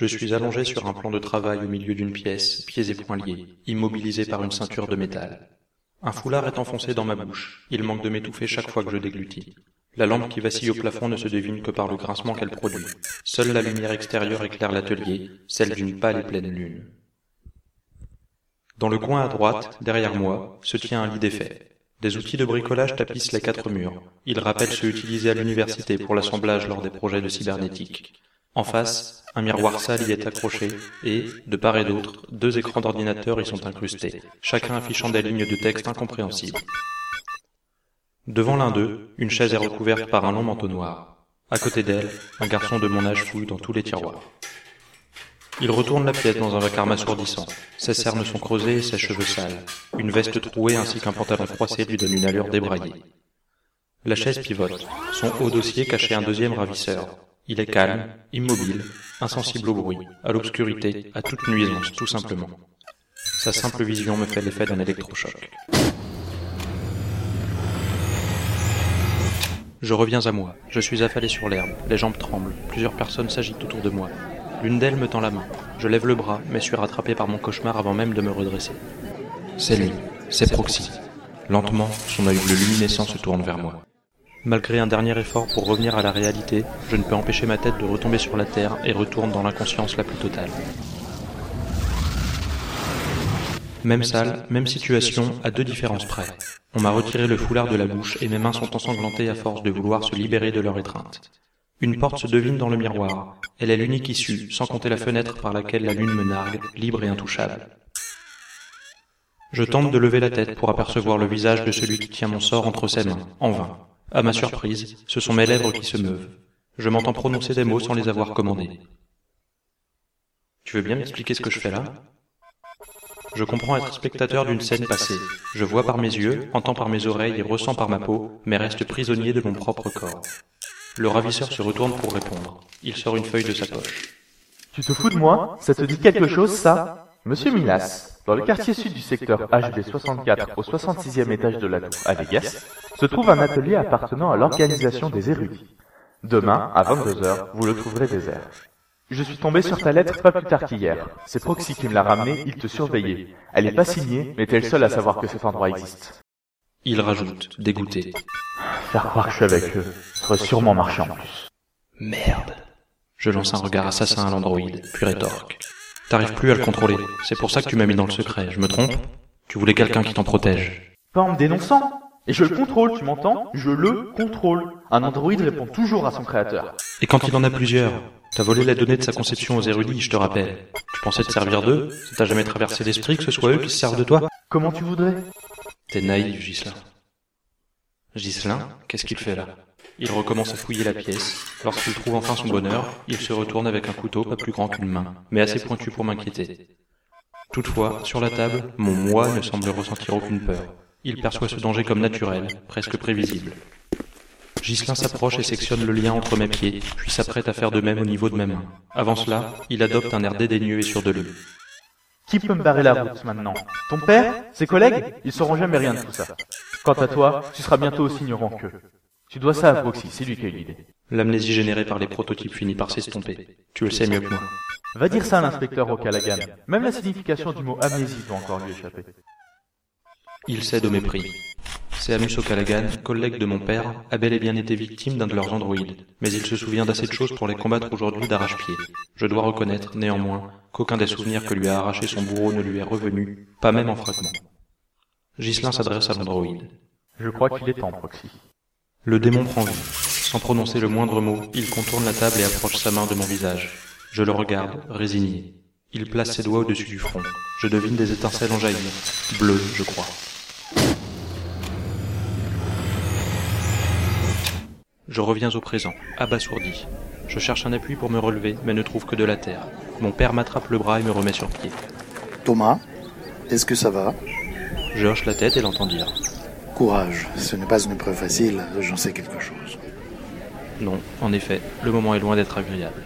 Je suis allongé sur un plan de travail au milieu d'une pièce, pieds et poings liés, immobilisé par une ceinture de métal. Un foulard est enfoncé dans ma bouche, il manque de m'étouffer chaque fois que je déglutis. La lampe qui vacille au plafond ne se devine que par le grincement qu'elle produit. Seule la lumière extérieure éclaire l'atelier, celle d'une pâle et pleine lune. Dans le coin à droite, derrière moi, se tient un lit défait. Des outils de bricolage tapissent les quatre murs. Ils rappellent ceux utilisés à l'université pour l'assemblage lors des projets de cybernétique. En face, un miroir sale y est accroché et, de part et d'autre, deux écrans d'ordinateur y sont incrustés, chacun affichant des lignes de texte incompréhensibles. Devant l'un d'eux, une chaise est recouverte par un long manteau noir. À côté d'elle, un garçon de mon âge fouille dans tous les tiroirs. Il retourne la pièce dans un vacarme assourdissant. Ses cernes sont creusées et ses cheveux sales. Une veste trouée ainsi qu'un pantalon froissé lui donnent une allure débraillée. La chaise pivote. Son haut dossier cachait un deuxième ravisseur. Il est calme, immobile, insensible au bruit, à l'obscurité, à toute nuisance, tout simplement. Sa simple vision me fait l'effet d'un électrochoc. Je reviens à moi. Je suis affalé sur l'herbe. Les jambes tremblent. Plusieurs personnes s'agitent autour de moi. L'une d'elles me tend la main. Je lève le bras, mais suis rattrapé par mon cauchemar avant même de me redresser. C'est lui, c'est Proxy. Lentement, son œil bleu luminescent se tourne vers moi. Malgré un dernier effort pour revenir à la réalité, je ne peux empêcher ma tête de retomber sur la terre et retourne dans l'inconscience la plus totale. Même salle, même situation, à deux différences près. On m'a retiré le foulard de la bouche et mes mains sont ensanglantées à force de vouloir se libérer de leur étreinte. Une porte se devine dans le miroir. Elle est l'unique issue, sans compter la fenêtre par laquelle la lune me nargue, libre et intouchable. Je tente de lever la tête pour apercevoir le visage de celui qui tient mon sort entre ses mains, en vain. À ma surprise, ce sont mes lèvres qui se meuvent. Je m'entends prononcer des mots sans les avoir commandés. Tu veux bien m'expliquer ce que je fais là? Je comprends être spectateur d'une scène passée. Je vois par mes yeux, entends par mes oreilles et ressens par ma peau, mais reste prisonnier de mon propre corps. Le ravisseur se retourne pour répondre. Il sort une feuille de sa poche. Tu te fous de moi? Ça te dit quelque chose, ça? Monsieur Milas, dans le quartier sud du secteur HB64 au 66e étage de la tour à Vegas, se trouve un atelier appartenant à l'organisation des érudits. Demain, à 22h, vous le trouverez désert. Je suis tombé sur ta lettre pas plus tard qu'hier. C'est Proxy qui me l'a ramenée, il te surveillait. Elle est pas signée, mais t'es le seul à savoir que cet endroit existe. Il rajoute, dégoûté. Faire croire que je suis avec eux, ça aurait sûrement marché en plus. Merde. Je lance un regard assassin à l'androïde, puis rétorque. T'arrives plus à le contrôler. C'est pour ça que tu m'as mis dans le secret. Je me trompe Tu voulais quelqu'un qui t'en protège. Pas en me dénonçant Et je le contrôle, tu m'entends? Je le contrôle. Un androïde répond toujours à son créateur. Et quand il en a plusieurs T'as volé les données de sa conception aux érudits, je te rappelle. Tu pensais te servir d'eux? Ça t'a jamais traversé l'esprit que ce soit eux qui se servent de toi? Comment tu voudrais? T'es naïf, Gislin. Gislin, qu'est-ce qu'il fait là? Il recommence à fouiller la pièce. Lorsqu'il trouve enfin son bonheur, il se retourne avec un couteau pas plus grand qu'une main, mais assez pointu pour m'inquiéter. Toutefois, sur la table, mon moi ne semble ressentir aucune peur. Il perçoit ce danger comme naturel, presque prévisible. Gislin s'approche et sectionne le lien entre mes pieds, puis s'apprête à faire de même au niveau de mes mains. Avant cela, il adopte un air dédaigneux et sûr de lui. Qui peut me barrer la route maintenant? Ton père? Ses collègues? Ils sauront jamais rien de tout ça. Quant à toi, tu seras bientôt aussi ignorant qu'eux. Tu dois ça à Proxy, c'est lui qui a eu l'idée. L'amnésie générée par les prototypes finit par s'estomper. Tu le sais mieux que moi. Va dire ça à l'inspecteur O'Callaghan. Même la signification du mot amnésie doit encore lui échapper. Il cède au mépris. C'est Amus O'Callaghan, collègue de mon père, a bel et bien été victime d'un de leurs androïdes, mais il se souvient d'assez de choses pour les combattre aujourd'hui d'arrache-pied. Je dois reconnaître, néanmoins, qu'aucun des souvenirs que lui a arraché son bourreau ne lui est revenu, pas même en fragments. Ghislain s'adresse à l'androïde. Je crois qu'il est temps, Proxy. Le démon prend vie. Sans prononcer le moindre mot, il contourne la table et approche sa main de mon visage. Je le regarde, résigné. Il place ses doigts au-dessus du front. Je devine des étincelles en jaillir. Bleues, je crois. Je reviens au présent, abasourdi. Je cherche un appui pour me relever, mais ne trouve que de la terre. Mon père m'attrape le bras et me remet sur pied. Thomas, est-ce que ça va? Je hoche la tête et l'entends dire. Courage, ce n'est pas une épreuve facile, j'en sais quelque chose. Non, en effet, le moment est loin d'être agréable.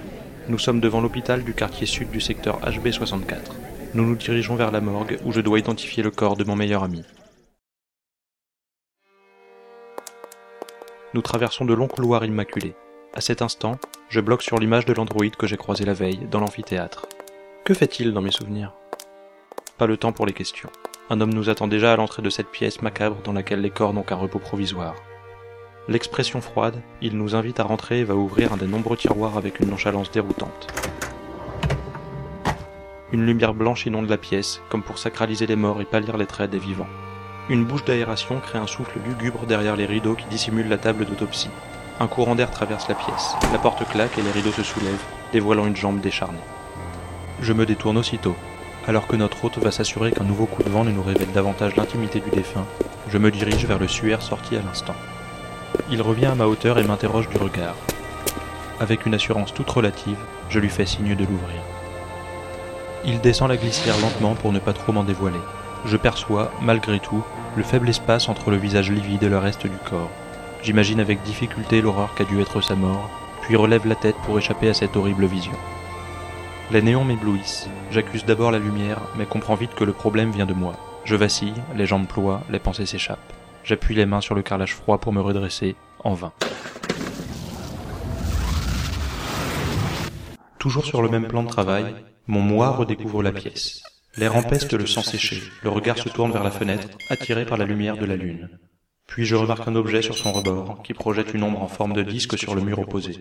Nous sommes devant l'hôpital du quartier sud du secteur HB64. Nous nous dirigeons vers la morgue où je dois identifier le corps de mon meilleur ami. Nous traversons de longs couloirs immaculés. À cet instant, je bloque sur l'image de l'androïde que j'ai croisé la veille dans l'amphithéâtre. Que fait-il dans mes souvenirs? Pas le temps pour les questions. Un homme nous attend déjà à l'entrée de cette pièce macabre dans laquelle les corps n'ont qu'un repos provisoire. L'expression froide, il nous invite à rentrer et va ouvrir un des nombreux tiroirs avec une nonchalance déroutante. Une lumière blanche inonde la pièce, comme pour sacraliser les morts et pâlir les traits des vivants. Une bouche d'aération crée un souffle lugubre derrière les rideaux qui dissimulent la table d'autopsie. Un courant d'air traverse la pièce. La porte claque et les rideaux se soulèvent, dévoilant une jambe décharnée. Je me détourne aussitôt. Alors que notre hôte va s'assurer qu'un nouveau coup de vent ne nous révèle davantage l'intimité du défunt, je me dirige vers le suaire sorti à l'instant. Il revient à ma hauteur et m'interroge du regard. Avec une assurance toute relative, je lui fais signe de l'ouvrir. Il descend la glissière lentement pour ne pas trop m'en dévoiler. Je perçois, malgré tout, le faible espace entre le visage livide et le reste du corps. J'imagine avec difficulté l'horreur qu'a dû être sa mort, puis relève la tête pour échapper à cette horrible vision. Les néons m'éblouissent. J'accuse d'abord la lumière, mais comprends vite que le problème vient de moi. Je vacille, les jambes ploient, les pensées s'échappent. J'appuie les mains sur le carrelage froid pour me redresser, en vain. Toujours sur le même plan de travail, mon moi redécouvre la pièce. L'air empeste le sang séché, le regard se tourne vers la fenêtre, attiré par la lumière de la lune. Puis je remarque un objet sur son rebord, qui projette une ombre en forme de disque sur le mur opposé.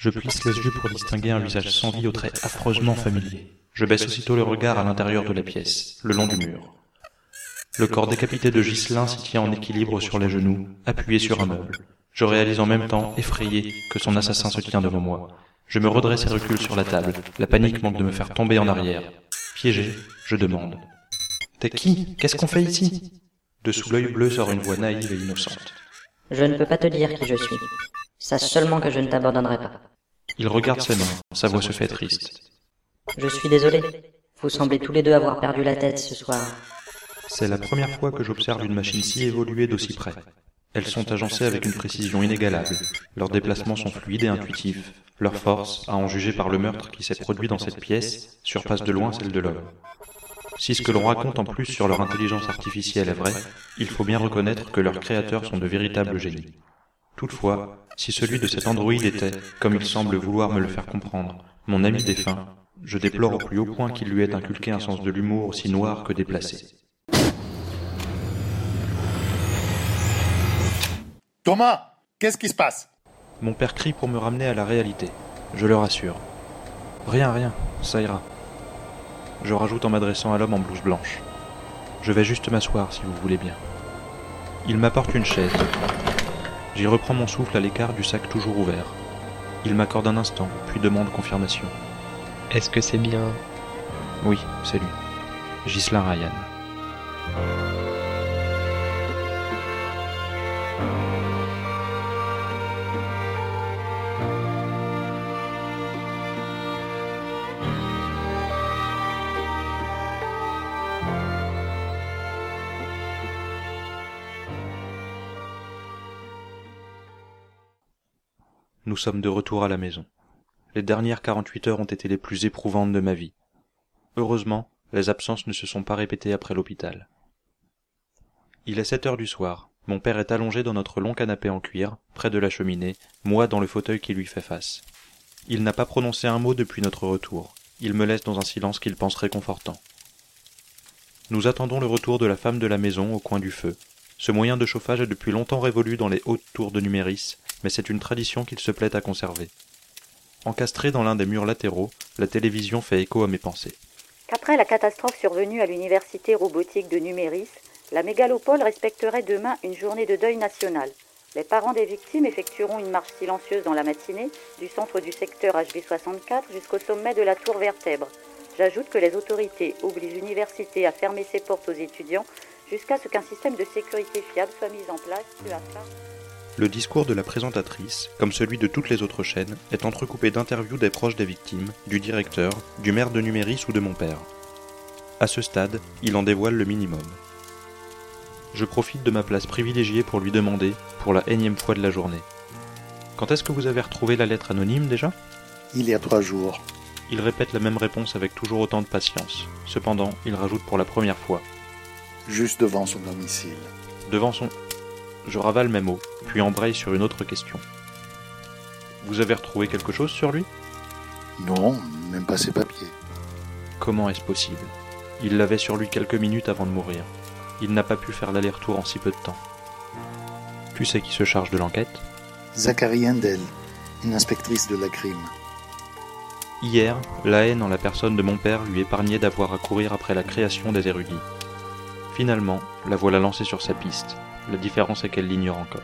Je plisse les yeux pour distinguer un visage sans vie aux traits affreusement familiers. Je baisse aussitôt le regard à l'intérieur de la pièce, le long du mur. Le corps décapité de Ghislain s'y tient en équilibre sur les genoux, appuyé sur un meuble. Je réalise en même temps, effrayé, que son assassin se tient devant moi. Je me redresse et recule sur la table. La panique manque de me faire tomber en arrière. Piégé, je demande. T'es qui? Qu'est-ce qu'on fait ici? De sous l'œil bleu sort une voix naïve et innocente. Je ne peux pas te dire qui je suis. Sache seulement que je ne t'abandonnerai pas. Il regarde ses mains, sa voix se fait triste. Je suis désolé. Vous semblez tous les deux avoir perdu la tête ce soir. C'est la première fois que j'observe une machine si évoluée d'aussi près. Elles sont agencées avec une précision inégalable. Leurs déplacements sont fluides et intuitifs. Leur force, à en juger par le meurtre qui s'est produit dans cette pièce, surpasse de loin celle de l'homme. Si ce que l'on raconte en plus sur leur intelligence artificielle est vrai, il faut bien reconnaître que leurs créateurs sont de véritables génies. Toutefois, si celui de cet androïde était, comme il semble vouloir me le faire comprendre, mon ami défunt, je déplore au plus haut point qu'il lui ait inculqué un sens de l'humour aussi noir que déplacé. Thomas, qu'est-ce qui se passe? Mon père crie pour me ramener à la réalité. Je le rassure. Rien, rien, ça ira. Je rajoute en m'adressant à l'homme en blouse blanche. Je vais juste m'asseoir si vous voulez bien. Il m'apporte une chaise. J'y reprends mon souffle à l'écart du sac toujours ouvert. Il m'accorde un instant, puis demande confirmation. Est-ce que c'est bien? Oui, c'est lui. Ghislain Ryan. Nous sommes de retour à la maison. Les dernières quarante-huit heures ont été les plus éprouvantes de ma vie. Heureusement, les absences ne se sont pas répétées après l'hôpital. Il est sept heures du soir. Mon père est allongé dans notre long canapé en cuir, près de la cheminée, moi dans le fauteuil qui lui fait face. Il n'a pas prononcé un mot depuis notre retour. Il me laisse dans un silence qu'il pense réconfortant. Nous attendons le retour de la femme de la maison au coin du feu. Ce moyen de chauffage est depuis longtemps révolu dans les hautes tours de Numéris, mais c'est une tradition qu'il se plaît à conserver. Encastré dans l'un des murs latéraux, la télévision fait écho à mes pensées. Qu'après la catastrophe survenue à l'université robotique de Numéris, la mégalopole respecterait demain une journée de deuil national. Les parents des victimes effectueront une marche silencieuse dans la matinée, du centre du secteur HB64 jusqu'au sommet de la tour Vertèbre. J'ajoute que les autorités obligent l'université à fermer ses portes aux étudiants jusqu'à ce qu'un système de sécurité fiable soit mis en place peu à peu. Le discours de la présentatrice, comme celui de toutes les autres chaînes, est entrecoupé d'interviews des proches des victimes, du directeur, du maire de Numéris ou de mon père. À ce stade, il en dévoile le minimum. Je profite de ma place privilégiée pour lui demander, pour la énième fois de la journée. Quand est-ce que vous avez retrouvé la lettre anonyme déjà? Il y a trois jours. Il répète la même réponse avec toujours autant de patience. Cependant, il rajoute pour la première fois. Juste devant son domicile. Devant son... Je ravale mes mots, puis embraye sur une autre question. Vous avez retrouvé quelque chose sur lui? Non, même pas ses papiers. Comment est-ce possible? Il l'avait sur lui quelques minutes avant de mourir. Il n'a pas pu faire l'aller-retour en si peu de temps. Tu sais qui se charge de l'enquête? Zachary Handel, une inspectrice de la crime. Hier, la haine en la personne de mon père lui épargnait d'avoir à courir après la création des érudits. Finalement, la voilà lancée sur sa piste. La différence est qu'elle l'ignore encore.